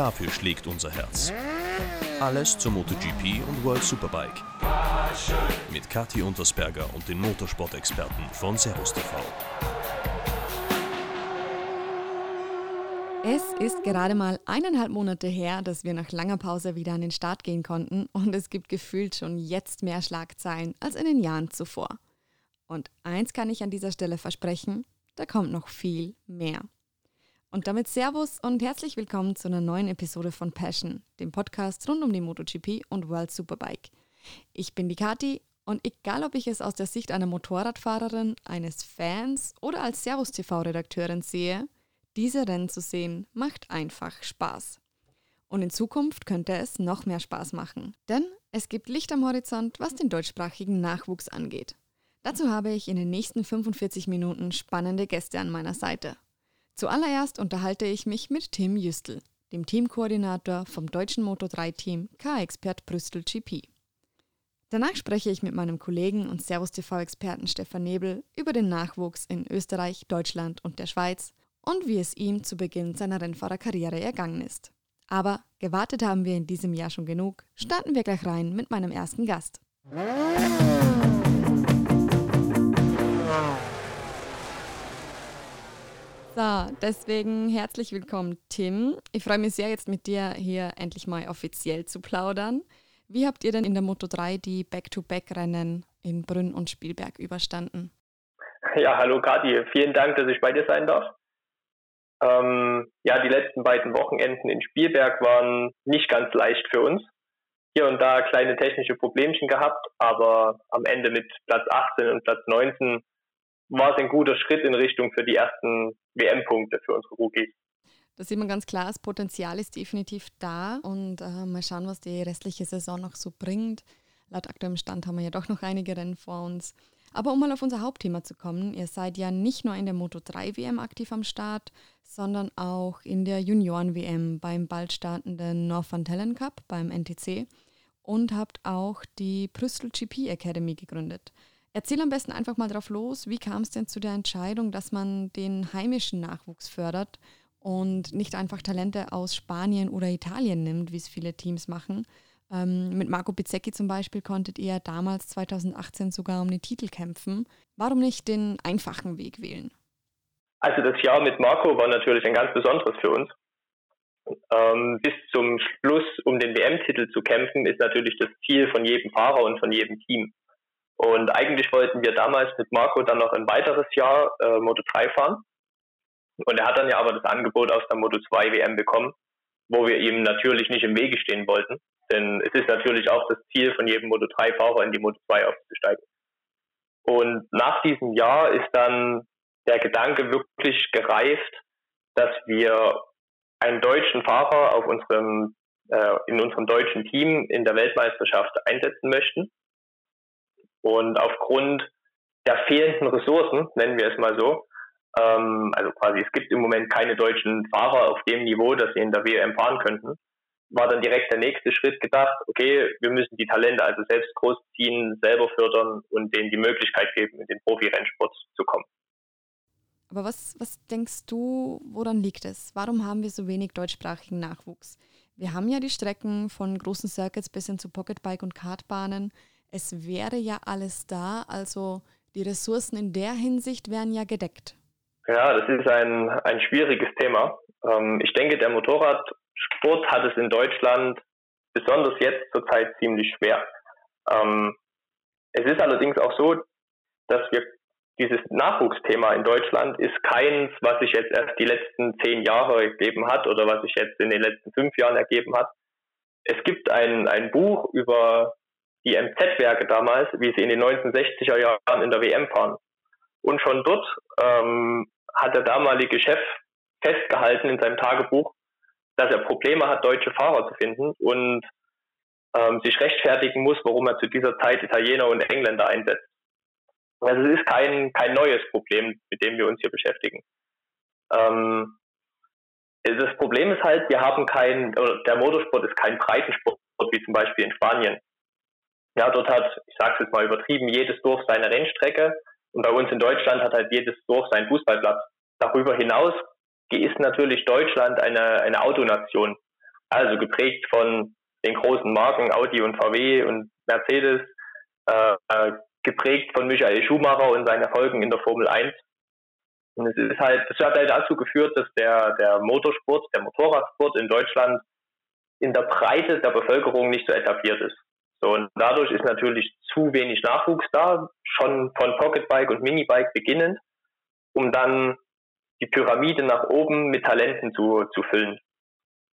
Dafür schlägt unser Herz. Alles zur MotoGP und World Superbike. Mit Kathi Untersberger und den Motorsport-Experten von Servus TV. Es ist gerade mal eineinhalb Monate her, dass wir nach langer Pause wieder an den Start gehen konnten und es gibt gefühlt schon jetzt mehr Schlagzeilen als in den Jahren zuvor. Und eins kann ich an dieser Stelle versprechen, da kommt noch viel mehr. Und damit Servus und herzlich willkommen zu einer neuen Episode von Passion, dem Podcast rund um die MotoGP und World Superbike. Ich bin die Kati und egal ob ich es aus der Sicht einer Motorradfahrerin, eines Fans oder als Servus TV-Redakteurin sehe, diese Rennen zu sehen macht einfach Spaß. Und in Zukunft könnte es noch mehr Spaß machen, denn es gibt Licht am Horizont, was den deutschsprachigen Nachwuchs angeht. Dazu habe ich in den nächsten 45 Minuten spannende Gäste an meiner Seite. Zuallererst unterhalte ich mich mit Tim Jüstel, dem Teamkoordinator vom deutschen Moto3-Team K-Expert Brüssel GP. Danach spreche ich mit meinem Kollegen und Servus TV-Experten Stefan Nebel über den Nachwuchs in Österreich, Deutschland und der Schweiz und wie es ihm zu Beginn seiner Rennfahrerkarriere ergangen ist. Aber gewartet haben wir in diesem Jahr schon genug. Starten wir gleich rein mit meinem ersten Gast. So, deswegen herzlich willkommen, Tim. Ich freue mich sehr, jetzt mit dir hier endlich mal offiziell zu plaudern. Wie habt ihr denn in der Moto 3 die Back-to-Back-Rennen in Brünn und Spielberg überstanden? Ja, hallo Kathi, vielen Dank, dass ich bei dir sein darf. Ähm, ja, die letzten beiden Wochenenden in Spielberg waren nicht ganz leicht für uns. Hier und da kleine technische Problemchen gehabt, aber am Ende mit Platz 18 und Platz 19 war es ein guter Schritt in Richtung für die ersten WM-Punkte für unsere Rookies. Da sieht man ganz klar, das Potenzial ist definitiv da und äh, mal schauen, was die restliche Saison noch so bringt. Laut aktuellem Stand haben wir ja doch noch einige Rennen vor uns. Aber um mal auf unser Hauptthema zu kommen, ihr seid ja nicht nur in der Moto 3 WM aktiv am Start, sondern auch in der Junioren WM beim bald startenden Northern Talent Cup beim NTC und habt auch die Brüssel GP Academy gegründet. Erzähl am besten einfach mal drauf los, wie kam es denn zu der Entscheidung, dass man den heimischen Nachwuchs fördert und nicht einfach Talente aus Spanien oder Italien nimmt, wie es viele Teams machen. Ähm, mit Marco Pizzecchi zum Beispiel konntet ihr damals 2018 sogar um den Titel kämpfen. Warum nicht den einfachen Weg wählen? Also das Jahr mit Marco war natürlich ein ganz besonderes für uns. Ähm, bis zum Schluss um den WM-Titel zu kämpfen, ist natürlich das Ziel von jedem Fahrer und von jedem Team. Und eigentlich wollten wir damals mit Marco dann noch ein weiteres Jahr äh, Moto 3 fahren. Und er hat dann ja aber das Angebot aus der Moto 2 WM bekommen, wo wir ihm natürlich nicht im Wege stehen wollten. Denn es ist natürlich auch das Ziel von jedem Moto 3 Fahrer in die Moto 2 aufzusteigen. Und nach diesem Jahr ist dann der Gedanke wirklich gereift, dass wir einen deutschen Fahrer auf unserem, äh, in unserem deutschen Team in der Weltmeisterschaft einsetzen möchten. Und aufgrund der fehlenden Ressourcen, nennen wir es mal so, ähm, also quasi es gibt im Moment keine deutschen Fahrer auf dem Niveau, dass sie in der WM fahren könnten, war dann direkt der nächste Schritt gedacht, okay, wir müssen die Talente also selbst großziehen, selber fördern und denen die Möglichkeit geben, in den Profi-Rennsport zu kommen. Aber was, was denkst du, woran liegt es? Warum haben wir so wenig deutschsprachigen Nachwuchs? Wir haben ja die Strecken von großen Circuits bis hin zu Pocketbike und Kartbahnen es wäre ja alles da, also die Ressourcen in der Hinsicht wären ja gedeckt. Ja, das ist ein, ein schwieriges Thema. Ähm, ich denke, der Motorradsport hat es in Deutschland besonders jetzt zurzeit ziemlich schwer. Ähm, es ist allerdings auch so, dass wir dieses Nachwuchsthema in Deutschland ist keins, was sich jetzt erst die letzten zehn Jahre ergeben hat oder was sich jetzt in den letzten fünf Jahren ergeben hat. Es gibt ein, ein Buch über die MZ-Werke damals, wie sie in den 1960er Jahren in der WM fahren. Und schon dort ähm, hat der damalige Chef festgehalten in seinem Tagebuch, dass er Probleme hat, deutsche Fahrer zu finden und ähm, sich rechtfertigen muss, warum er zu dieser Zeit Italiener und Engländer einsetzt. Also es ist kein, kein neues Problem, mit dem wir uns hier beschäftigen. Ähm, das Problem ist halt, wir haben kein, der Motorsport ist kein Breitensport wie zum Beispiel in Spanien. Ja, dort hat, ich sage es jetzt mal übertrieben, jedes Dorf seine Rennstrecke und bei uns in Deutschland hat halt jedes Dorf seinen Fußballplatz. Darüber hinaus ist natürlich Deutschland eine, eine Autonation. Also geprägt von den großen Marken Audi und VW und Mercedes, äh, geprägt von Michael Schumacher und seinen Erfolgen in der Formel 1. Und es ist halt, das hat halt dazu geführt, dass der, der Motorsport, der Motorradsport in Deutschland in der Breite der Bevölkerung nicht so etabliert ist. So, und dadurch ist natürlich zu wenig Nachwuchs da, schon von Pocketbike und Minibike beginnend, um dann die Pyramide nach oben mit Talenten zu, zu füllen.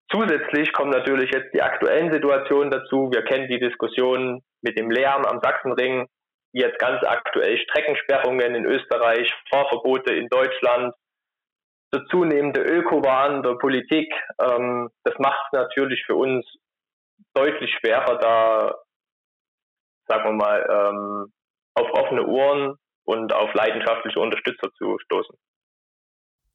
Zusätzlich kommen natürlich jetzt die aktuellen Situationen dazu. Wir kennen die Diskussion mit dem Lärm am Sachsenring, jetzt ganz aktuell Streckensperrungen in Österreich, Fahrverbote in Deutschland, der zunehmende Ökowahn der Politik. Ähm, das macht es natürlich für uns deutlich schwerer, da, sagen wir mal, ähm, auf offene Ohren und auf leidenschaftliche Unterstützer zu stoßen.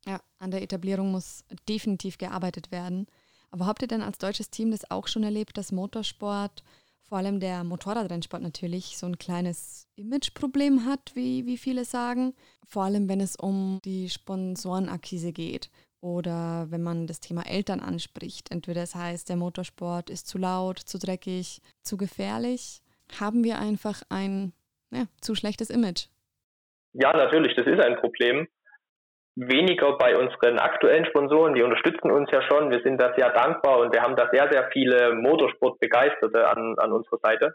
Ja, an der Etablierung muss definitiv gearbeitet werden. Aber habt ihr denn als deutsches Team das auch schon erlebt, dass Motorsport, vor allem der Motorradrennsport natürlich, so ein kleines Imageproblem hat, wie, wie viele sagen? Vor allem, wenn es um die Sponsorenakquise geht oder wenn man das Thema Eltern anspricht. Entweder es heißt, der Motorsport ist zu laut, zu dreckig, zu gefährlich. Haben wir einfach ein ja, zu schlechtes Image? Ja, natürlich, das ist ein Problem weniger bei unseren aktuellen Sponsoren, die unterstützen uns ja schon. Wir sind da sehr dankbar und wir haben da sehr, sehr viele Motorsportbegeisterte an, an unserer Seite.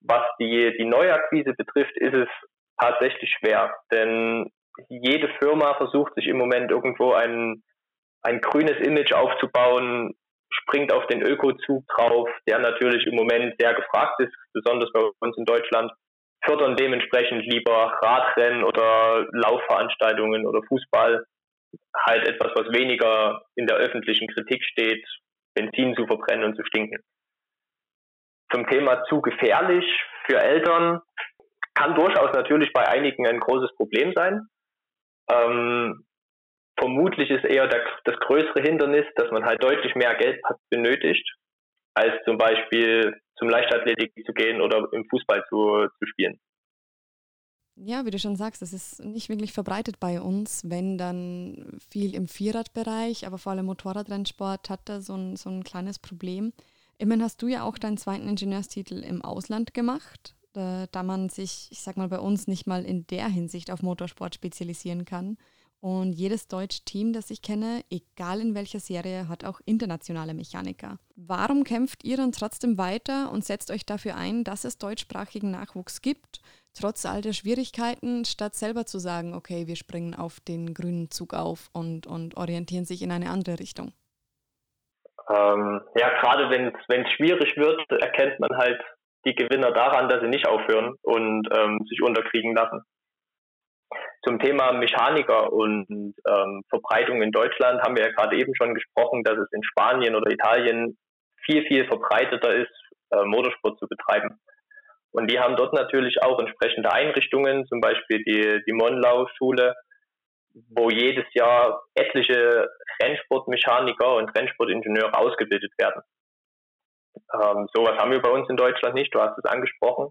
Was die, die Neuakquise betrifft, ist es tatsächlich schwer, denn jede Firma versucht sich im Moment irgendwo ein, ein grünes Image aufzubauen, springt auf den Ökozug drauf, der natürlich im Moment sehr gefragt ist, besonders bei uns in Deutschland fördern dementsprechend lieber Radrennen oder Laufveranstaltungen oder Fußball. Halt etwas, was weniger in der öffentlichen Kritik steht, Benzin zu verbrennen und zu stinken. Zum Thema zu gefährlich für Eltern kann durchaus natürlich bei einigen ein großes Problem sein. Ähm, vermutlich ist eher der, das größere Hindernis, dass man halt deutlich mehr Geld benötigt, als zum Beispiel zum Leichtathletik zu gehen oder im Fußball zu, zu spielen. Ja, wie du schon sagst, das ist nicht wirklich verbreitet bei uns, wenn dann viel im Vierradbereich, aber vor allem Motorradrennsport hat da so ein, so ein kleines Problem. Immerhin hast du ja auch deinen zweiten Ingenieurstitel im Ausland gemacht, da, da man sich, ich sag mal, bei uns nicht mal in der Hinsicht auf Motorsport spezialisieren kann. Und jedes deutsche Team, das ich kenne, egal in welcher Serie, hat auch internationale Mechaniker. Warum kämpft ihr dann trotzdem weiter und setzt euch dafür ein, dass es deutschsprachigen Nachwuchs gibt, trotz all der Schwierigkeiten, statt selber zu sagen, okay, wir springen auf den grünen Zug auf und, und orientieren sich in eine andere Richtung? Ähm, ja, gerade wenn es schwierig wird, erkennt man halt die Gewinner daran, dass sie nicht aufhören und ähm, sich unterkriegen lassen. Zum Thema Mechaniker und ähm, Verbreitung in Deutschland haben wir ja gerade eben schon gesprochen, dass es in Spanien oder Italien viel, viel verbreiteter ist, äh, Motorsport zu betreiben. Und die haben dort natürlich auch entsprechende Einrichtungen, zum Beispiel die, die Monlau-Schule, wo jedes Jahr etliche Rennsportmechaniker und Rennsportingenieure ausgebildet werden. Ähm, sowas haben wir bei uns in Deutschland nicht, du hast es angesprochen.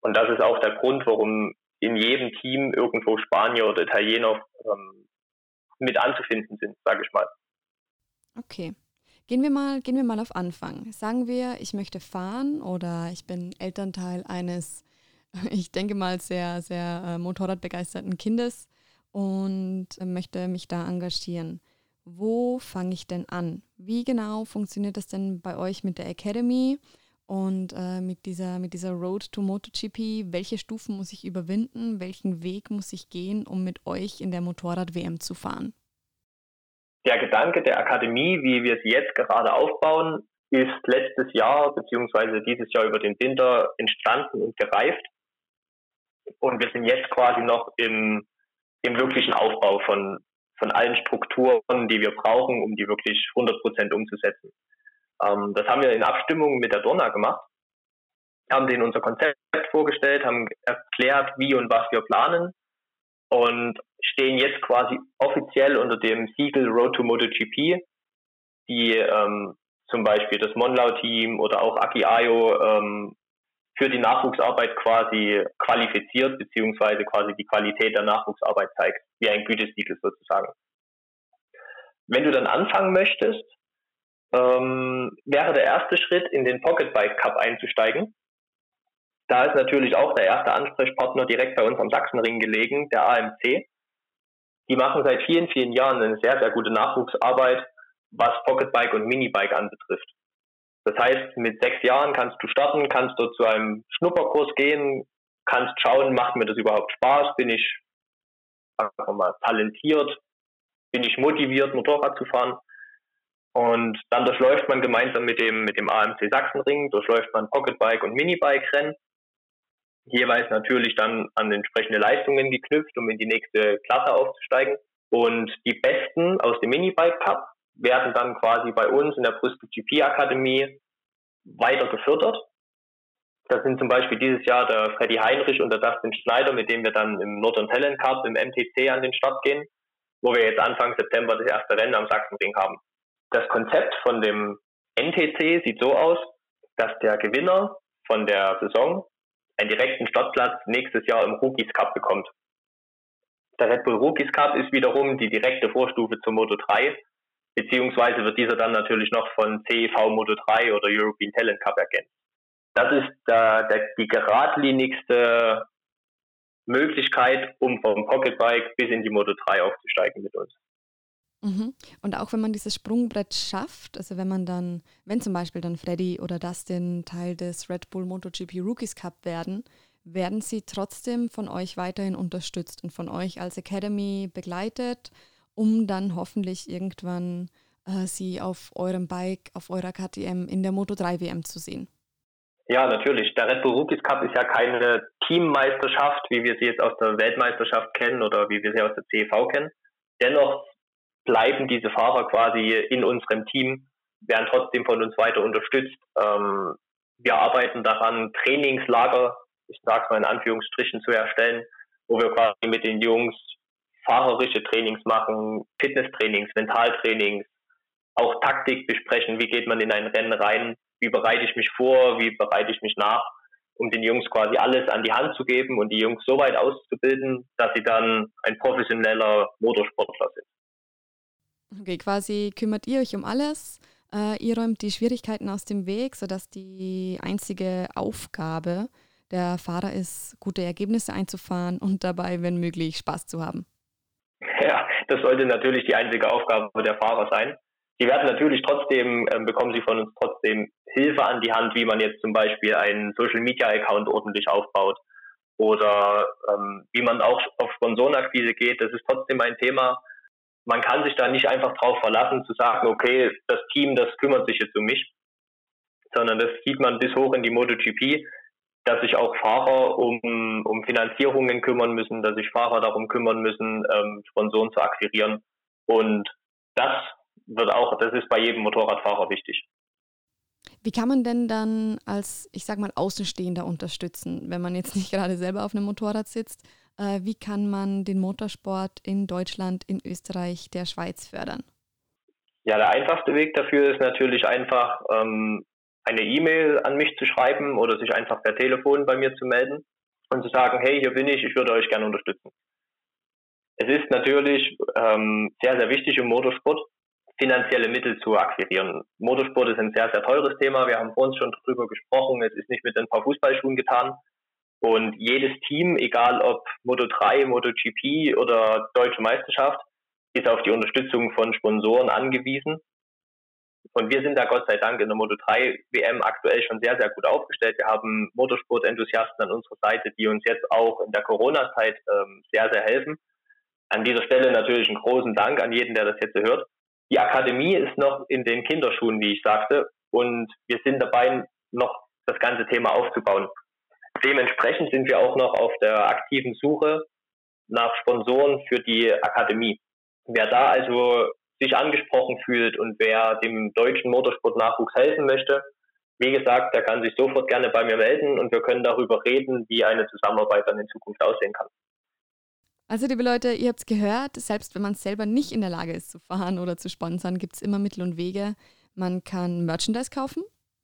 Und das ist auch der Grund, warum in jedem Team irgendwo Spanier oder Italiener ähm, mit anzufinden sind, sage ich mal. Okay. Gehen wir, mal, gehen wir mal auf Anfang. Sagen wir, ich möchte fahren oder ich bin Elternteil eines, ich denke mal, sehr, sehr äh, motorradbegeisterten Kindes und möchte mich da engagieren. Wo fange ich denn an? Wie genau funktioniert das denn bei euch mit der Academy? Und äh, mit, dieser, mit dieser Road to MotoGP, welche Stufen muss ich überwinden? Welchen Weg muss ich gehen, um mit euch in der Motorrad-WM zu fahren? Der Gedanke der Akademie, wie wir sie jetzt gerade aufbauen, ist letztes Jahr bzw. dieses Jahr über den Winter entstanden und gereift. Und wir sind jetzt quasi noch im, im wirklichen Aufbau von, von allen Strukturen, die wir brauchen, um die wirklich 100 Prozent umzusetzen. Ähm, das haben wir in Abstimmung mit der Dorna gemacht, haben denen unser Konzept vorgestellt, haben erklärt, wie und was wir planen und stehen jetzt quasi offiziell unter dem Siegel Road to MotoGP, die ähm, zum Beispiel das Monlau-Team oder auch Aki Ayo ähm, für die Nachwuchsarbeit quasi qualifiziert, beziehungsweise quasi die Qualität der Nachwuchsarbeit zeigt, wie ein Gütesiegel sozusagen. Wenn du dann anfangen möchtest, ähm, wäre der erste Schritt, in den Pocket Bike Cup einzusteigen. Da ist natürlich auch der erste Ansprechpartner direkt bei uns am Sachsenring gelegen, der AMC. Die machen seit vielen, vielen Jahren eine sehr, sehr gute Nachwuchsarbeit, was Pocket Bike und Minibike anbetrifft. Das heißt, mit sechs Jahren kannst du starten, kannst dort zu einem Schnupperkurs gehen, kannst schauen, macht mir das überhaupt Spaß, bin ich einfach mal talentiert, bin ich motiviert, Motorrad zu fahren. Und dann durchläuft man gemeinsam mit dem, mit dem AMC Sachsenring, durchläuft man Pocketbike und Minibike-Rennen. Jeweils natürlich dann an entsprechende Leistungen geknüpft, um in die nächste Klasse aufzusteigen. Und die Besten aus dem Minibike Cup werden dann quasi bei uns in der Brüssel GP Akademie weiter gefördert. Das sind zum Beispiel dieses Jahr der Freddy Heinrich und der Dustin Schneider, mit dem wir dann im Northern Talent Cup im MTC an den Start gehen, wo wir jetzt Anfang September das erste Rennen am Sachsenring haben. Das Konzept von dem NTC sieht so aus, dass der Gewinner von der Saison einen direkten Startplatz nächstes Jahr im Rookies Cup bekommt. Der Red Bull Rookies Cup ist wiederum die direkte Vorstufe zum Moto 3, beziehungsweise wird dieser dann natürlich noch von CEV Moto 3 oder European Talent Cup ergänzt. Das ist der, der, die geradlinigste Möglichkeit, um vom Pocketbike bis in die Moto 3 aufzusteigen mit uns. Mhm. Und auch wenn man dieses Sprungbrett schafft, also wenn man dann, wenn zum Beispiel dann Freddy oder Dustin Teil des Red Bull MotoGP Rookies Cup werden, werden sie trotzdem von euch weiterhin unterstützt und von euch als Academy begleitet, um dann hoffentlich irgendwann äh, sie auf eurem Bike, auf eurer KTM in der Moto 3 WM zu sehen. Ja, natürlich. Der Red Bull Rookies Cup ist ja keine Teammeisterschaft, wie wir sie jetzt aus der Weltmeisterschaft kennen oder wie wir sie aus der CEV kennen. Dennoch bleiben diese Fahrer quasi in unserem Team, werden trotzdem von uns weiter unterstützt. Ähm, wir arbeiten daran, Trainingslager, ich sage mal in Anführungsstrichen, zu erstellen, wo wir quasi mit den Jungs fahrerische Trainings machen, Fitnesstrainings, Mentaltrainings, auch Taktik besprechen, wie geht man in ein Rennen rein, wie bereite ich mich vor, wie bereite ich mich nach, um den Jungs quasi alles an die Hand zu geben und die Jungs so weit auszubilden, dass sie dann ein professioneller Motorsportler sind. Okay, quasi kümmert ihr euch um alles. Äh, ihr räumt die Schwierigkeiten aus dem Weg, sodass die einzige Aufgabe der Fahrer ist, gute Ergebnisse einzufahren und dabei, wenn möglich, Spaß zu haben. Ja, das sollte natürlich die einzige Aufgabe der Fahrer sein. Die werden natürlich trotzdem, äh, bekommen sie von uns trotzdem Hilfe an die Hand, wie man jetzt zum Beispiel einen Social Media Account ordentlich aufbaut oder ähm, wie man auch auf Sponsorenakquise geht. Das ist trotzdem ein Thema, man kann sich da nicht einfach drauf verlassen, zu sagen, okay, das Team, das kümmert sich jetzt um mich, sondern das sieht man bis hoch in die MotoGP, dass sich auch Fahrer um, um Finanzierungen kümmern müssen, dass sich Fahrer darum kümmern müssen, ähm, Sponsoren zu akquirieren. Und das wird auch, das ist bei jedem Motorradfahrer wichtig. Wie kann man denn dann als, ich sag mal, Außenstehender unterstützen, wenn man jetzt nicht gerade selber auf einem Motorrad sitzt? Äh, wie kann man den Motorsport in Deutschland, in Österreich, der Schweiz fördern? Ja, der einfachste Weg dafür ist natürlich einfach, ähm, eine E-Mail an mich zu schreiben oder sich einfach per Telefon bei mir zu melden und zu sagen, hey, hier bin ich, ich würde euch gerne unterstützen. Es ist natürlich ähm, sehr, sehr wichtig im Motorsport, finanzielle Mittel zu akquirieren. Motorsport ist ein sehr, sehr teures Thema. Wir haben vor uns schon darüber gesprochen. Es ist nicht mit ein paar Fußballschuhen getan. Und jedes Team, egal ob Moto 3, MotoGP oder Deutsche Meisterschaft, ist auf die Unterstützung von Sponsoren angewiesen. Und wir sind da Gott sei Dank in der Moto 3 WM aktuell schon sehr, sehr gut aufgestellt. Wir haben Motorsport-Enthusiasten an unserer Seite, die uns jetzt auch in der Corona-Zeit ähm, sehr, sehr helfen. An dieser Stelle natürlich einen großen Dank an jeden, der das jetzt hört. Die Akademie ist noch in den Kinderschuhen, wie ich sagte, und wir sind dabei, noch das ganze Thema aufzubauen. Dementsprechend sind wir auch noch auf der aktiven Suche nach Sponsoren für die Akademie. Wer da also sich angesprochen fühlt und wer dem deutschen Motorsportnachwuchs helfen möchte, wie gesagt, der kann sich sofort gerne bei mir melden und wir können darüber reden, wie eine Zusammenarbeit dann in Zukunft aussehen kann. Also, liebe Leute, ihr habt es gehört, selbst wenn man selber nicht in der Lage ist zu fahren oder zu sponsern, gibt es immer Mittel und Wege. Man kann Merchandise kaufen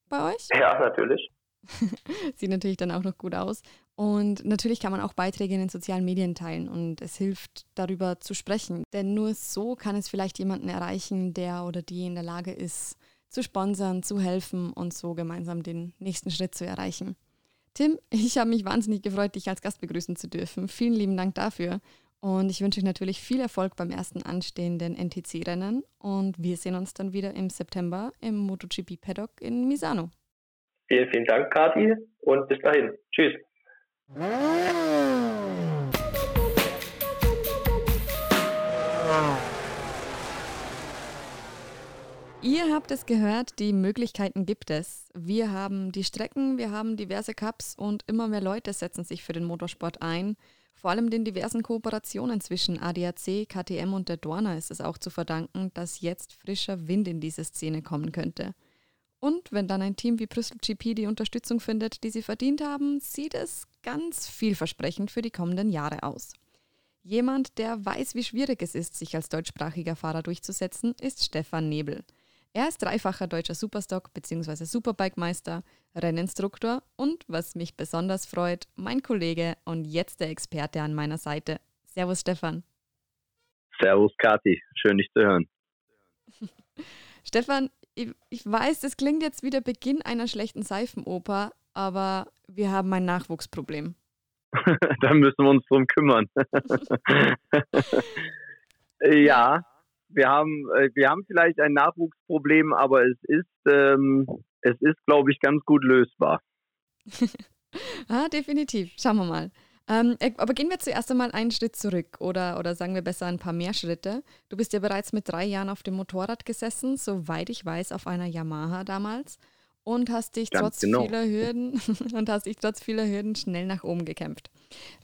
bei euch. Ja, natürlich. Sieht natürlich dann auch noch gut aus. Und natürlich kann man auch Beiträge in den sozialen Medien teilen und es hilft darüber zu sprechen. Denn nur so kann es vielleicht jemanden erreichen, der oder die in der Lage ist, zu sponsern, zu helfen und so gemeinsam den nächsten Schritt zu erreichen. Tim, ich habe mich wahnsinnig gefreut, dich als Gast begrüßen zu dürfen. Vielen lieben Dank dafür. Und ich wünsche euch natürlich viel Erfolg beim ersten anstehenden NTC-Rennen. Und wir sehen uns dann wieder im September im MotoGP Paddock in Misano. Vielen, vielen Dank, Kati. Und bis dahin. Tschüss. Ihr habt es gehört, die Möglichkeiten gibt es. Wir haben die Strecken, wir haben diverse Cups und immer mehr Leute setzen sich für den Motorsport ein. Vor allem den diversen Kooperationen zwischen ADAC, KTM und der Dorna ist es auch zu verdanken, dass jetzt frischer Wind in diese Szene kommen könnte. Und wenn dann ein Team wie Brüssel GP die Unterstützung findet, die sie verdient haben, sieht es ganz vielversprechend für die kommenden Jahre aus. Jemand, der weiß, wie schwierig es ist, sich als deutschsprachiger Fahrer durchzusetzen, ist Stefan Nebel. Er ist dreifacher deutscher Superstock- bzw. Superbike-Meister, Renninstruktor und, was mich besonders freut, mein Kollege und jetzt der Experte an meiner Seite. Servus Stefan. Servus Kathi, schön dich zu hören. Stefan, ich, ich weiß, das klingt jetzt wie der Beginn einer schlechten Seifenoper, aber wir haben ein Nachwuchsproblem. da müssen wir uns drum kümmern. ja, wir haben, äh, wir haben vielleicht ein Nachwuchsproblem, aber es ist, ähm, es ist, glaube ich, ganz gut lösbar. ah, definitiv. Schauen wir mal. Ähm, äh, aber gehen wir zuerst einmal einen Schritt zurück oder, oder sagen wir besser ein paar mehr Schritte. Du bist ja bereits mit drei Jahren auf dem Motorrad gesessen, soweit ich weiß, auf einer Yamaha damals und hast dich trotz genau. vieler Hürden und hast dich trotz vieler Hürden schnell nach oben gekämpft.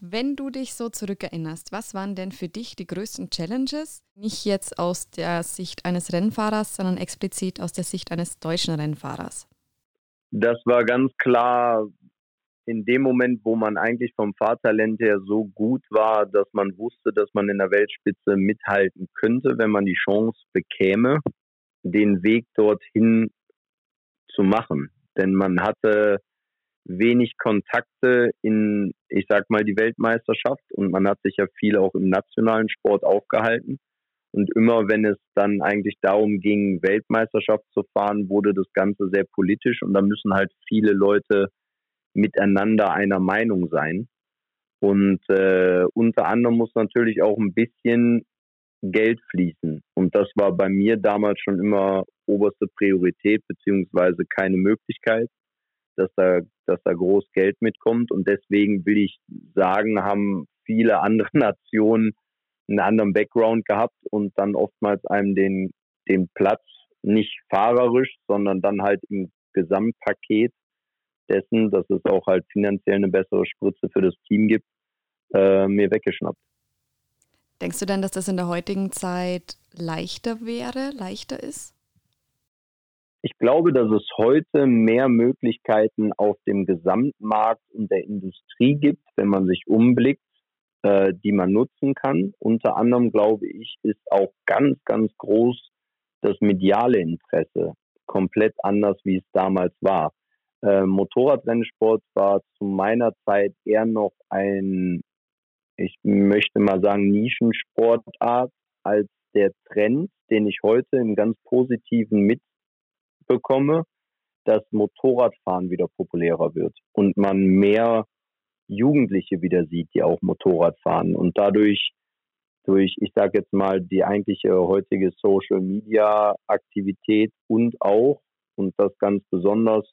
Wenn du dich so zurückerinnerst, was waren denn für dich die größten Challenges? Nicht jetzt aus der Sicht eines Rennfahrers, sondern explizit aus der Sicht eines deutschen Rennfahrers. Das war ganz klar in dem Moment, wo man eigentlich vom Fahrtalent her so gut war, dass man wusste, dass man in der Weltspitze mithalten könnte, wenn man die Chance bekäme, den Weg dorthin zu machen. Denn man hatte wenig Kontakte in, ich sag mal, die Weltmeisterschaft und man hat sich ja viel auch im nationalen Sport aufgehalten. Und immer wenn es dann eigentlich darum ging, Weltmeisterschaft zu fahren, wurde das Ganze sehr politisch und da müssen halt viele Leute miteinander einer Meinung sein. Und äh, unter anderem muss natürlich auch ein bisschen Geld fließen. Und das war bei mir damals schon immer oberste Priorität, beziehungsweise keine Möglichkeit, dass da, dass da groß Geld mitkommt. Und deswegen will ich sagen, haben viele andere Nationen einen anderen Background gehabt und dann oftmals einem den, den Platz nicht fahrerisch, sondern dann halt im Gesamtpaket dessen, dass es auch halt finanziell eine bessere Spritze für das Team gibt, äh, mir weggeschnappt. Denkst du denn, dass das in der heutigen Zeit leichter wäre, leichter ist? Ich glaube, dass es heute mehr Möglichkeiten auf dem Gesamtmarkt und der Industrie gibt, wenn man sich umblickt, äh, die man nutzen kann. Unter anderem, glaube ich, ist auch ganz, ganz groß das mediale Interesse komplett anders, wie es damals war. Äh, Motorradrennsport war zu meiner Zeit eher noch ein ich möchte mal sagen, Nischensportart als der Trend, den ich heute im ganz positiven mitbekomme, dass Motorradfahren wieder populärer wird und man mehr Jugendliche wieder sieht, die auch Motorrad fahren. Und dadurch durch, ich sage jetzt mal, die eigentliche heutige Social Media Aktivität und auch, und das ganz besonders,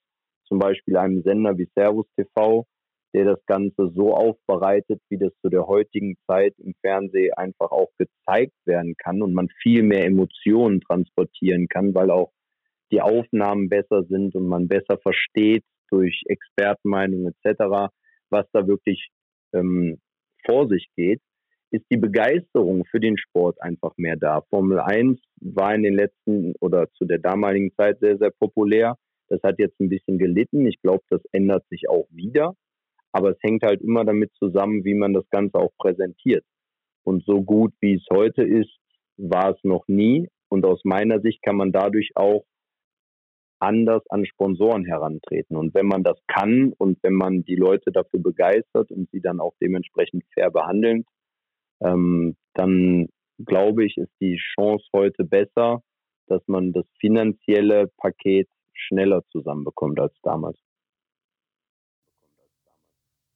zum Beispiel einem Sender wie Servus TV, der das Ganze so aufbereitet, wie das zu der heutigen Zeit im Fernsehen einfach auch gezeigt werden kann und man viel mehr Emotionen transportieren kann, weil auch die Aufnahmen besser sind und man besser versteht durch Expertenmeinungen etc., was da wirklich ähm, vor sich geht, ist die Begeisterung für den Sport einfach mehr da. Formel 1 war in den letzten oder zu der damaligen Zeit sehr, sehr populär. Das hat jetzt ein bisschen gelitten. Ich glaube, das ändert sich auch wieder. Aber es hängt halt immer damit zusammen, wie man das Ganze auch präsentiert. Und so gut wie es heute ist, war es noch nie. Und aus meiner Sicht kann man dadurch auch anders an Sponsoren herantreten. Und wenn man das kann und wenn man die Leute dafür begeistert und sie dann auch dementsprechend fair behandelt, ähm, dann glaube ich, ist die Chance heute besser, dass man das finanzielle Paket schneller zusammenbekommt als damals.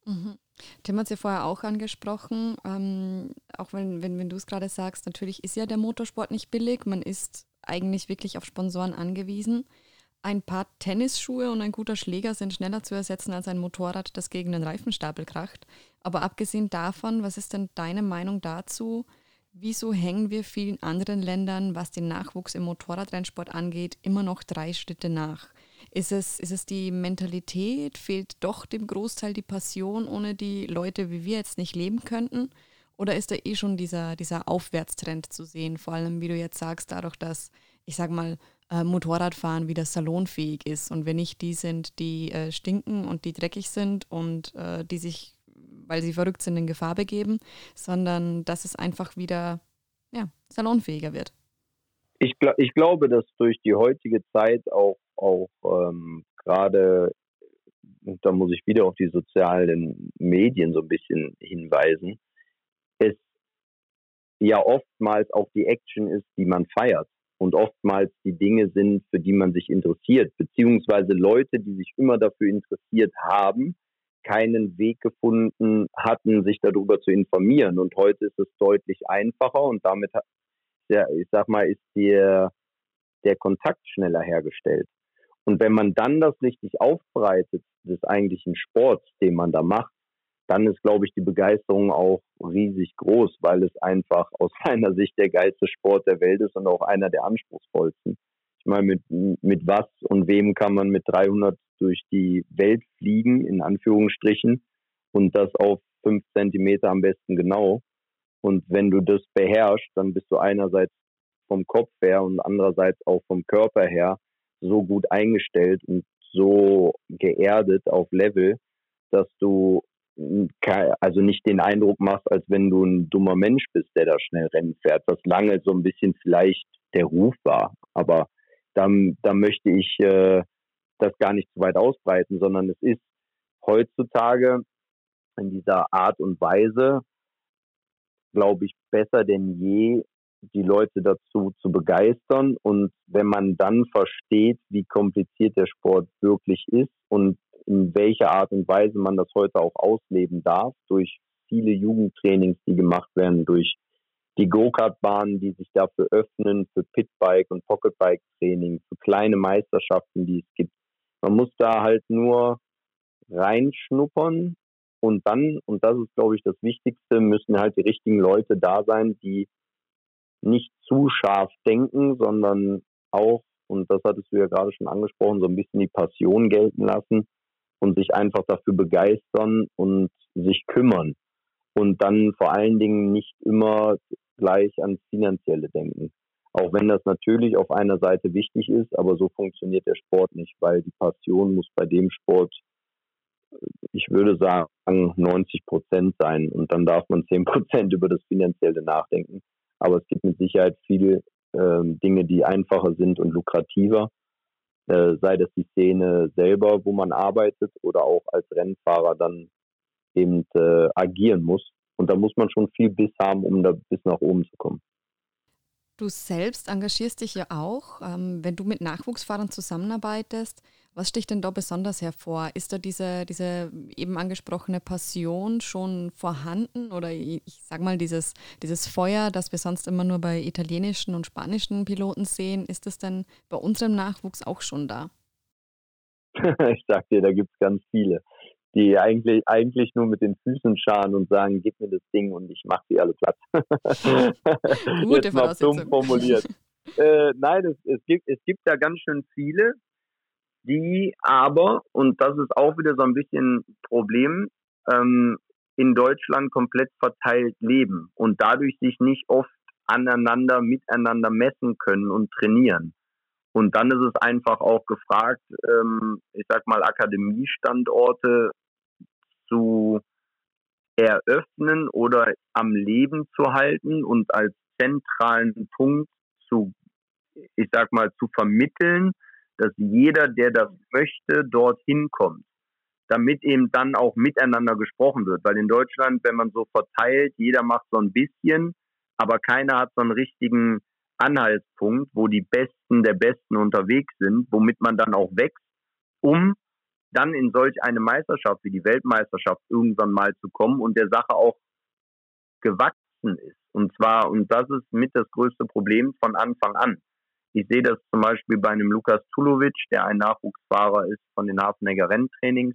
Mhm. Tim hat es ja vorher auch angesprochen, ähm, auch wenn, wenn, wenn du es gerade sagst, natürlich ist ja der Motorsport nicht billig, man ist eigentlich wirklich auf Sponsoren angewiesen. Ein paar Tennisschuhe und ein guter Schläger sind schneller zu ersetzen als ein Motorrad, das gegen den Reifenstapel kracht. Aber abgesehen davon, was ist denn deine Meinung dazu? Wieso hängen wir vielen anderen Ländern, was den Nachwuchs im Motorradrennsport angeht, immer noch drei Schritte nach? Ist es, ist es die Mentalität? Fehlt doch dem Großteil die Passion, ohne die Leute wie wir jetzt nicht leben könnten? Oder ist da eh schon dieser, dieser Aufwärtstrend zu sehen? Vor allem, wie du jetzt sagst, dadurch, dass, ich sag mal, äh, Motorradfahren wieder salonfähig ist und wir nicht die sind, die äh, stinken und die dreckig sind und äh, die sich, weil sie verrückt sind, in Gefahr begeben, sondern dass es einfach wieder ja, salonfähiger wird. Ich, ich glaube, dass durch die heutige Zeit auch auch ähm, gerade, da muss ich wieder auf die sozialen Medien so ein bisschen hinweisen, es ja oftmals auch die Action ist, die man feiert und oftmals die Dinge sind, für die man sich interessiert, beziehungsweise Leute, die sich immer dafür interessiert haben, keinen Weg gefunden hatten, sich darüber zu informieren. Und heute ist es deutlich einfacher und damit, ja, ich sag mal, ist der, der Kontakt schneller hergestellt. Und wenn man dann das richtig aufbereitet, des eigentlichen Sports, den man da macht, dann ist, glaube ich, die Begeisterung auch riesig groß, weil es einfach aus meiner Sicht der geilste Sport der Welt ist und auch einer der anspruchsvollsten. Ich meine, mit, mit was und wem kann man mit 300 durch die Welt fliegen, in Anführungsstrichen, und das auf fünf Zentimeter am besten genau. Und wenn du das beherrschst, dann bist du einerseits vom Kopf her und andererseits auch vom Körper her so gut eingestellt und so geerdet auf Level, dass du also nicht den Eindruck machst, als wenn du ein dummer Mensch bist, der da schnell Rennen fährt, was lange so ein bisschen vielleicht der Ruf war. Aber da, da möchte ich äh, das gar nicht zu weit ausbreiten, sondern es ist heutzutage in dieser Art und Weise, glaube ich, besser denn je, die Leute dazu zu begeistern. Und wenn man dann versteht, wie kompliziert der Sport wirklich ist und in welcher Art und Weise man das heute auch ausleben darf, durch viele Jugendtrainings, die gemacht werden, durch die Go-Kart-Bahnen, die sich dafür öffnen, für Pitbike und Pocketbike-Training, für kleine Meisterschaften, die es gibt. Man muss da halt nur reinschnuppern und dann, und das ist, glaube ich, das Wichtigste, müssen halt die richtigen Leute da sein, die nicht zu scharf denken, sondern auch, und das hattest du ja gerade schon angesprochen, so ein bisschen die Passion gelten lassen und sich einfach dafür begeistern und sich kümmern. Und dann vor allen Dingen nicht immer gleich ans Finanzielle denken. Auch wenn das natürlich auf einer Seite wichtig ist, aber so funktioniert der Sport nicht, weil die Passion muss bei dem Sport, ich würde sagen, 90 Prozent sein. Und dann darf man 10 Prozent über das Finanzielle nachdenken. Aber es gibt mit Sicherheit viele ähm, Dinge, die einfacher sind und lukrativer. Äh, sei das die Szene selber, wo man arbeitet oder auch als Rennfahrer dann eben äh, agieren muss. Und da muss man schon viel Biss haben, um da bis nach oben zu kommen. Du selbst engagierst dich ja auch, ähm, wenn du mit Nachwuchsfahrern zusammenarbeitest. Was sticht denn da besonders hervor? Ist da diese, diese eben angesprochene Passion schon vorhanden oder ich sag mal dieses, dieses Feuer, das wir sonst immer nur bei italienischen und spanischen Piloten sehen, ist das denn bei unserem Nachwuchs auch schon da? ich sag dir, da gibt es ganz viele, die eigentlich, eigentlich nur mit den Füßen scharen und sagen, gib mir das Ding und ich mach die alle platt. Gute Jetzt mal dumm formuliert. äh, nein, es, es, gibt, es gibt da ganz schön viele, die aber, und das ist auch wieder so ein bisschen Problem, ähm, in Deutschland komplett verteilt leben und dadurch sich nicht oft aneinander, miteinander messen können und trainieren. Und dann ist es einfach auch gefragt, ähm, ich sag mal, Akademiestandorte zu eröffnen oder am Leben zu halten und als zentralen Punkt zu, ich sag mal, zu vermitteln, dass jeder, der das möchte, dorthin kommt, damit eben dann auch miteinander gesprochen wird. Weil in Deutschland, wenn man so verteilt, jeder macht so ein bisschen, aber keiner hat so einen richtigen Anhaltspunkt, wo die Besten der Besten unterwegs sind, womit man dann auch wächst, um dann in solch eine Meisterschaft wie die Weltmeisterschaft irgendwann mal zu kommen und der Sache auch gewachsen ist. Und zwar, und das ist mit das größte Problem von Anfang an. Ich sehe das zum Beispiel bei einem Lukas Tulovic, der ein Nachwuchsfahrer ist von den Hafenegger Renntrainings,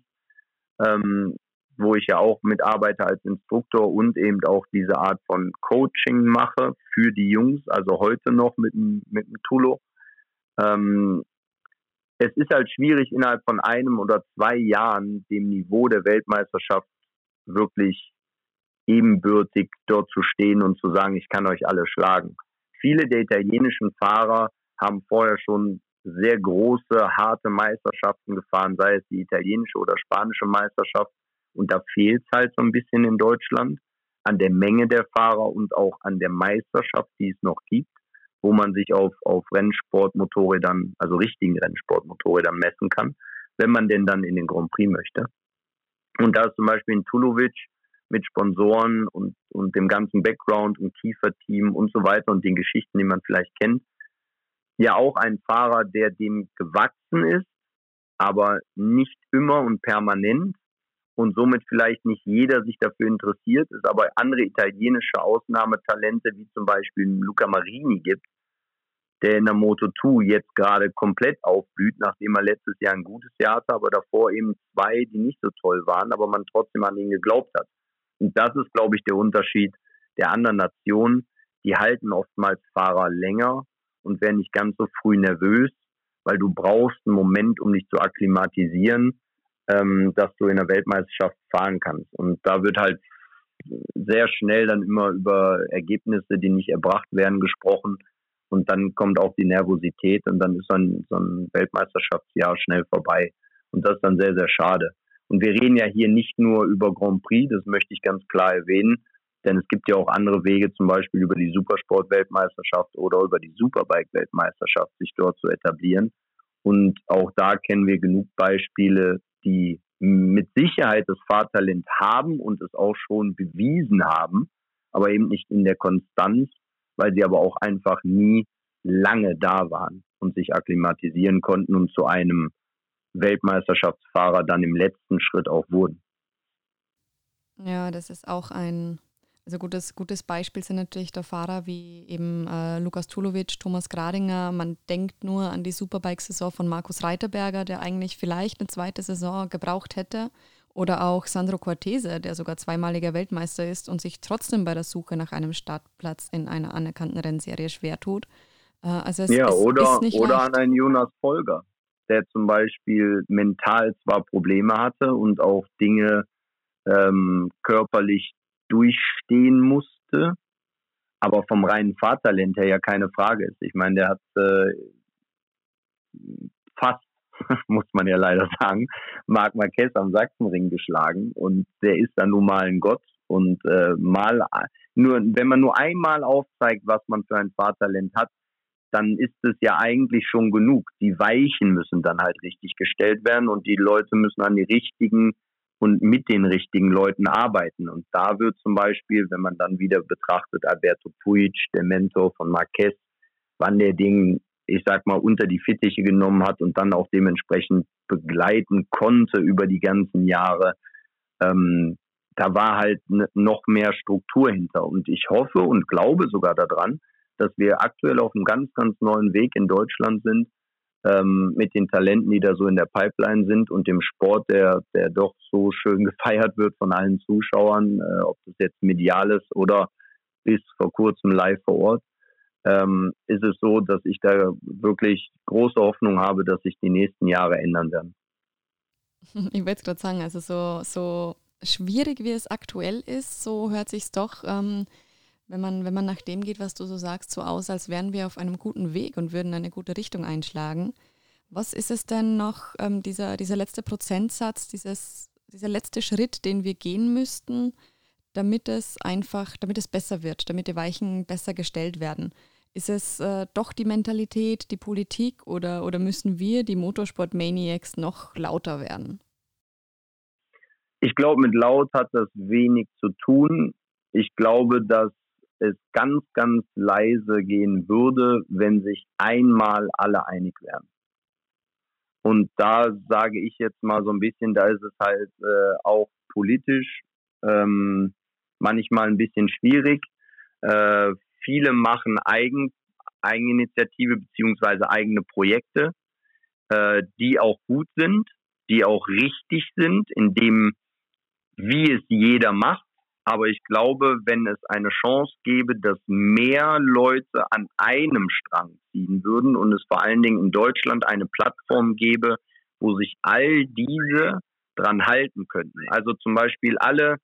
ähm, wo ich ja auch mitarbeite als Instruktor und eben auch diese Art von Coaching mache für die Jungs, also heute noch mit, mit dem Tulo. Ähm, es ist halt schwierig, innerhalb von einem oder zwei Jahren dem Niveau der Weltmeisterschaft wirklich ebenbürtig dort zu stehen und zu sagen, ich kann euch alle schlagen. Viele der italienischen Fahrer haben vorher schon sehr große, harte Meisterschaften gefahren, sei es die italienische oder spanische Meisterschaft. Und da fehlt es halt so ein bisschen in Deutschland an der Menge der Fahrer und auch an der Meisterschaft, die es noch gibt, wo man sich auf, auf Rennsportmotorrädern, also richtigen Rennsportmotorrädern messen kann, wenn man denn dann in den Grand Prix möchte. Und da ist zum Beispiel ein Tulovic mit Sponsoren und, und dem ganzen Background und Kieferteam und so weiter und den Geschichten, die man vielleicht kennt, ja auch ein Fahrer, der dem gewachsen ist, aber nicht immer und permanent und somit vielleicht nicht jeder sich dafür interessiert, es aber andere italienische Ausnahmetalente wie zum Beispiel Luca Marini gibt, der in der Moto2 jetzt gerade komplett aufblüht, nachdem er letztes Jahr ein gutes Jahr hatte, aber davor eben zwei, die nicht so toll waren, aber man trotzdem an ihn geglaubt hat. Und das ist, glaube ich, der Unterschied der anderen Nationen. Die halten oftmals Fahrer länger und werden nicht ganz so früh nervös, weil du brauchst einen Moment, um dich zu akklimatisieren, ähm, dass du in der Weltmeisterschaft fahren kannst. Und da wird halt sehr schnell dann immer über Ergebnisse, die nicht erbracht werden, gesprochen. Und dann kommt auch die Nervosität und dann ist ein, so ein Weltmeisterschaftsjahr schnell vorbei. Und das ist dann sehr, sehr schade. Und wir reden ja hier nicht nur über Grand Prix, das möchte ich ganz klar erwähnen, denn es gibt ja auch andere Wege, zum Beispiel über die Supersport-Weltmeisterschaft oder über die Superbike-Weltmeisterschaft, sich dort zu etablieren. Und auch da kennen wir genug Beispiele, die mit Sicherheit das Fahrtalent haben und es auch schon bewiesen haben, aber eben nicht in der Konstanz, weil sie aber auch einfach nie lange da waren und sich akklimatisieren konnten und zu einem Weltmeisterschaftsfahrer dann im letzten Schritt auch wurden. Ja, das ist auch ein also gutes, gutes Beispiel sind natürlich der Fahrer wie eben äh, Lukas Tulovic, Thomas Gradinger. Man denkt nur an die Superbike-Saison von Markus Reiterberger, der eigentlich vielleicht eine zweite Saison gebraucht hätte. Oder auch Sandro Cortese, der sogar zweimaliger Weltmeister ist und sich trotzdem bei der Suche nach einem Startplatz in einer anerkannten Rennserie schwer tut. Äh, also es, ja, es oder, oder an einen Jonas Folger, der zum Beispiel mental zwar Probleme hatte und auch Dinge ähm, körperlich durchstehen musste, aber vom reinen Fahrtalent her ja keine Frage ist. Ich meine, der hat äh, fast, muss man ja leider sagen, Marc Marquez am Sachsenring geschlagen und der ist dann nun mal ein Gott und äh, mal nur wenn man nur einmal aufzeigt, was man für ein Fahrtalent hat, dann ist es ja eigentlich schon genug. Die Weichen müssen dann halt richtig gestellt werden und die Leute müssen an die richtigen und mit den richtigen Leuten arbeiten. Und da wird zum Beispiel, wenn man dann wieder betrachtet, Alberto Puig, der Mentor von Marquez, wann der Ding, ich sag mal, unter die Fittiche genommen hat und dann auch dementsprechend begleiten konnte über die ganzen Jahre, ähm, da war halt noch mehr Struktur hinter. Und ich hoffe und glaube sogar daran, dass wir aktuell auf einem ganz, ganz neuen Weg in Deutschland sind, ähm, mit den Talenten, die da so in der Pipeline sind und dem Sport, der, der doch so schön gefeiert wird von allen Zuschauern, äh, ob das jetzt medial ist oder bis vor kurzem live vor Ort, ähm, ist es so, dass ich da wirklich große Hoffnung habe, dass sich die nächsten Jahre ändern werden. Ich wollte gerade sagen, also so, so schwierig wie es aktuell ist, so hört sich es doch ähm, wenn man, wenn man nach dem geht, was du so sagst, so aus, als wären wir auf einem guten Weg und würden eine gute Richtung einschlagen. Was ist es denn noch, ähm, dieser, dieser letzte Prozentsatz, dieses, dieser letzte Schritt, den wir gehen müssten, damit es einfach, damit es besser wird, damit die Weichen besser gestellt werden? Ist es äh, doch die Mentalität, die Politik oder, oder müssen wir, die Motorsport-Maniacs, noch lauter werden? Ich glaube, mit laut hat das wenig zu tun. Ich glaube, dass es ganz, ganz leise gehen würde, wenn sich einmal alle einig wären. Und da sage ich jetzt mal so ein bisschen, da ist es halt äh, auch politisch ähm, manchmal ein bisschen schwierig. Äh, viele machen Eigen, Eigeninitiative beziehungsweise eigene Projekte, äh, die auch gut sind, die auch richtig sind, in dem, wie es jeder macht. Aber ich glaube, wenn es eine Chance gäbe, dass mehr Leute an einem Strang ziehen würden und es vor allen Dingen in Deutschland eine Plattform gäbe, wo sich all diese dran halten könnten. Also zum Beispiel alle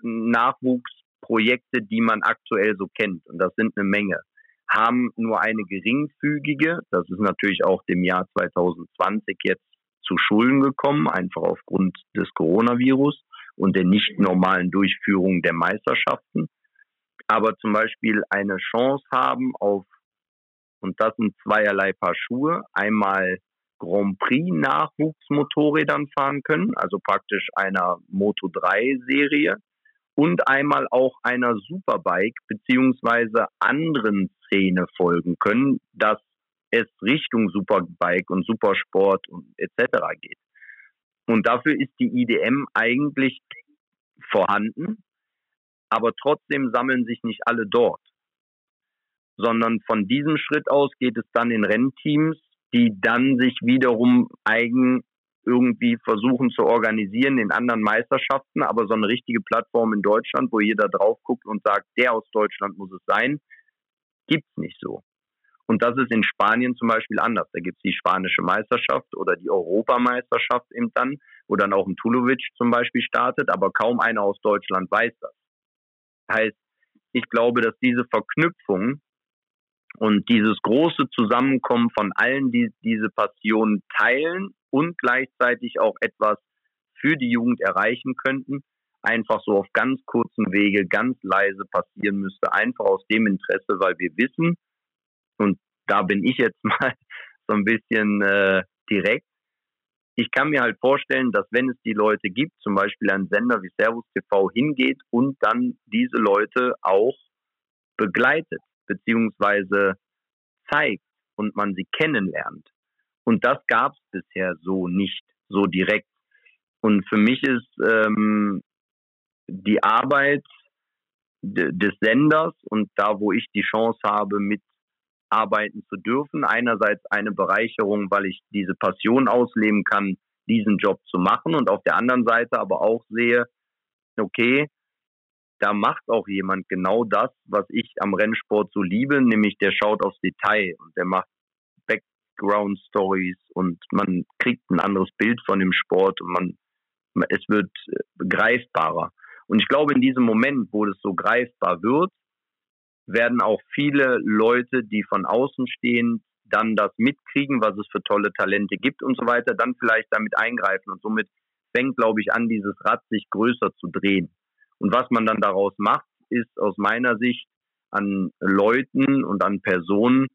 Nachwuchsprojekte, die man aktuell so kennt, und das sind eine Menge, haben nur eine geringfügige, das ist natürlich auch dem Jahr 2020 jetzt zu Schulden gekommen, einfach aufgrund des Coronavirus und der nicht normalen Durchführung der Meisterschaften, aber zum Beispiel eine Chance haben auf, und das sind zweierlei Paar Schuhe, einmal Grand Prix Nachwuchsmotorrädern fahren können, also praktisch einer Moto 3 Serie und einmal auch einer Superbike beziehungsweise anderen Szene folgen können, dass es Richtung Superbike und Supersport und etc. geht. Und dafür ist die IDM eigentlich vorhanden, aber trotzdem sammeln sich nicht alle dort, sondern von diesem Schritt aus geht es dann in Rennteams, die dann sich wiederum eigen irgendwie versuchen zu organisieren in anderen Meisterschaften, aber so eine richtige Plattform in Deutschland, wo jeder drauf guckt und sagt, der aus Deutschland muss es sein, gibt's nicht so. Und das ist in Spanien zum Beispiel anders. Da gibt's die spanische Meisterschaft oder die Europameisterschaft eben dann, wo dann auch ein Tulovic zum Beispiel startet, aber kaum einer aus Deutschland weiß das. Heißt, ich glaube, dass diese Verknüpfung und dieses große Zusammenkommen von allen, die diese Passion teilen und gleichzeitig auch etwas für die Jugend erreichen könnten, einfach so auf ganz kurzen Wege, ganz leise passieren müsste, einfach aus dem Interesse, weil wir wissen, und da bin ich jetzt mal so ein bisschen äh, direkt, ich kann mir halt vorstellen, dass wenn es die Leute gibt, zum Beispiel ein Sender wie Servus TV hingeht und dann diese Leute auch begleitet, beziehungsweise zeigt und man sie kennenlernt. Und das gab es bisher so nicht, so direkt. Und für mich ist ähm, die Arbeit des Senders und da, wo ich die Chance habe, mitarbeiten zu dürfen, einerseits eine Bereicherung, weil ich diese Passion ausleben kann, diesen Job zu machen und auf der anderen Seite aber auch sehe, okay, da macht auch jemand genau das, was ich am Rennsport so liebe, nämlich der schaut aufs Detail und der macht Background Stories und man kriegt ein anderes Bild von dem Sport und man, es wird greifbarer. Und ich glaube, in diesem Moment, wo das so greifbar wird, werden auch viele Leute, die von außen stehen, dann das mitkriegen, was es für tolle Talente gibt und so weiter, dann vielleicht damit eingreifen und somit fängt, glaube ich, an, dieses Rad sich größer zu drehen. Und was man dann daraus macht, ist aus meiner Sicht an Leuten und an Personen,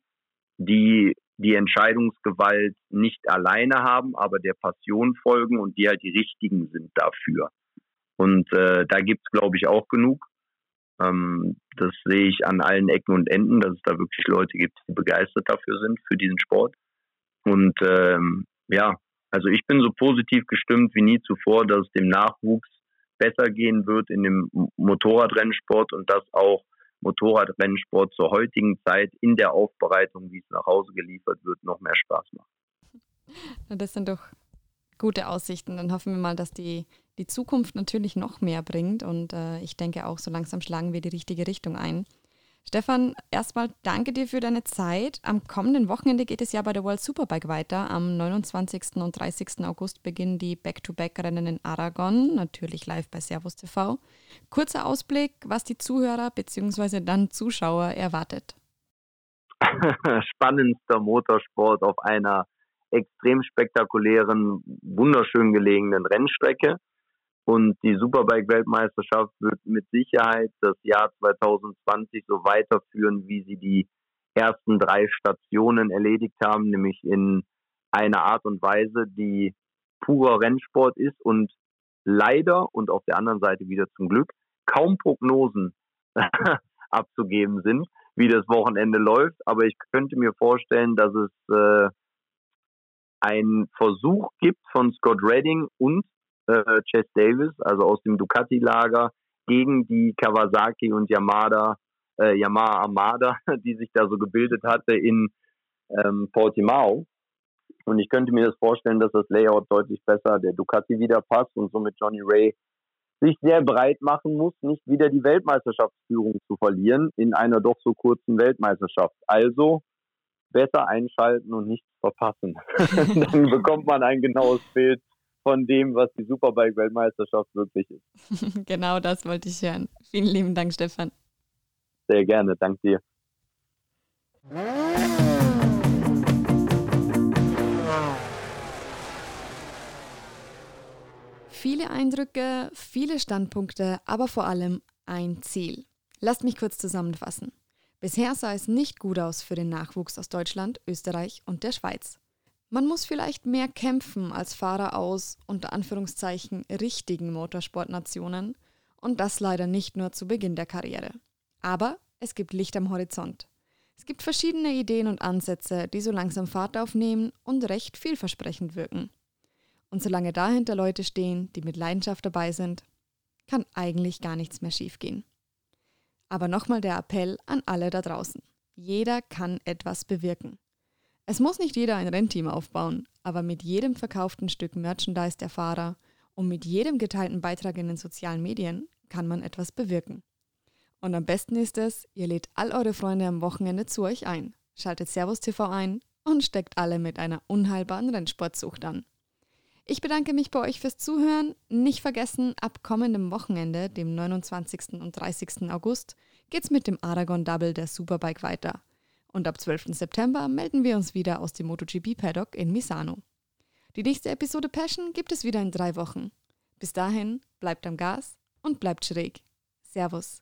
die die Entscheidungsgewalt nicht alleine haben, aber der Passion folgen und die halt die richtigen sind dafür. Und äh, da gibt's glaube ich, auch genug. Ähm, das sehe ich an allen Ecken und Enden, dass es da wirklich Leute gibt, die begeistert dafür sind, für diesen Sport. Und ähm, ja, also ich bin so positiv gestimmt wie nie zuvor, dass es dem Nachwuchs besser gehen wird in dem Motorradrennsport und dass auch Motorradrennsport zur heutigen Zeit in der Aufbereitung, wie es nach Hause geliefert wird, noch mehr Spaß macht. Das sind doch gute Aussichten. Dann hoffen wir mal, dass die, die Zukunft natürlich noch mehr bringt. Und äh, ich denke auch, so langsam schlagen wir die richtige Richtung ein. Stefan, erstmal danke dir für deine Zeit. Am kommenden Wochenende geht es ja bei der World Superbike weiter. Am 29. und 30. August beginnen die Back-to-Back-Rennen in Aragon, natürlich live bei Servus TV. Kurzer Ausblick, was die Zuhörer bzw. dann Zuschauer erwartet. Spannendster Motorsport auf einer extrem spektakulären, wunderschön gelegenen Rennstrecke. Und die Superbike-Weltmeisterschaft wird mit Sicherheit das Jahr 2020 so weiterführen, wie sie die ersten drei Stationen erledigt haben, nämlich in einer Art und Weise, die purer Rennsport ist und leider und auf der anderen Seite wieder zum Glück kaum Prognosen abzugeben sind, wie das Wochenende läuft. Aber ich könnte mir vorstellen, dass es äh, einen Versuch gibt von Scott Redding und äh, Chess Davis, also aus dem Ducati-Lager, gegen die Kawasaki und Yamada, äh, Yamaha Armada, die sich da so gebildet hatte in ähm, Portimao. Und ich könnte mir das vorstellen, dass das Layout deutlich besser der Ducati wieder passt und somit Johnny Ray sich sehr breit machen muss, nicht wieder die Weltmeisterschaftsführung zu verlieren in einer doch so kurzen Weltmeisterschaft. Also besser einschalten und nichts verpassen. Dann bekommt man ein genaues Bild von dem, was die Superbike-Weltmeisterschaft wirklich ist. genau das wollte ich hören. Vielen lieben Dank, Stefan. Sehr gerne, danke dir. Viele Eindrücke, viele Standpunkte, aber vor allem ein Ziel. Lasst mich kurz zusammenfassen. Bisher sah es nicht gut aus für den Nachwuchs aus Deutschland, Österreich und der Schweiz. Man muss vielleicht mehr kämpfen als Fahrer aus unter Anführungszeichen richtigen Motorsportnationen und das leider nicht nur zu Beginn der Karriere. Aber es gibt Licht am Horizont. Es gibt verschiedene Ideen und Ansätze, die so langsam Fahrt aufnehmen und recht vielversprechend wirken. Und solange dahinter Leute stehen, die mit Leidenschaft dabei sind, kann eigentlich gar nichts mehr schiefgehen. Aber nochmal der Appell an alle da draußen. Jeder kann etwas bewirken. Es muss nicht jeder ein Rennteam aufbauen, aber mit jedem verkauften Stück Merchandise der Fahrer und mit jedem geteilten Beitrag in den sozialen Medien kann man etwas bewirken. Und am besten ist es, ihr lädt all eure Freunde am Wochenende zu euch ein, schaltet Servus TV ein und steckt alle mit einer unheilbaren Rennsportsucht an. Ich bedanke mich bei euch fürs Zuhören. Nicht vergessen, ab kommendem Wochenende, dem 29. und 30. August, geht's mit dem Aragon Double der Superbike weiter. Und ab 12. September melden wir uns wieder aus dem MotoGP Paddock in Misano. Die nächste Episode Passion gibt es wieder in drei Wochen. Bis dahin, bleibt am Gas und bleibt schräg. Servus.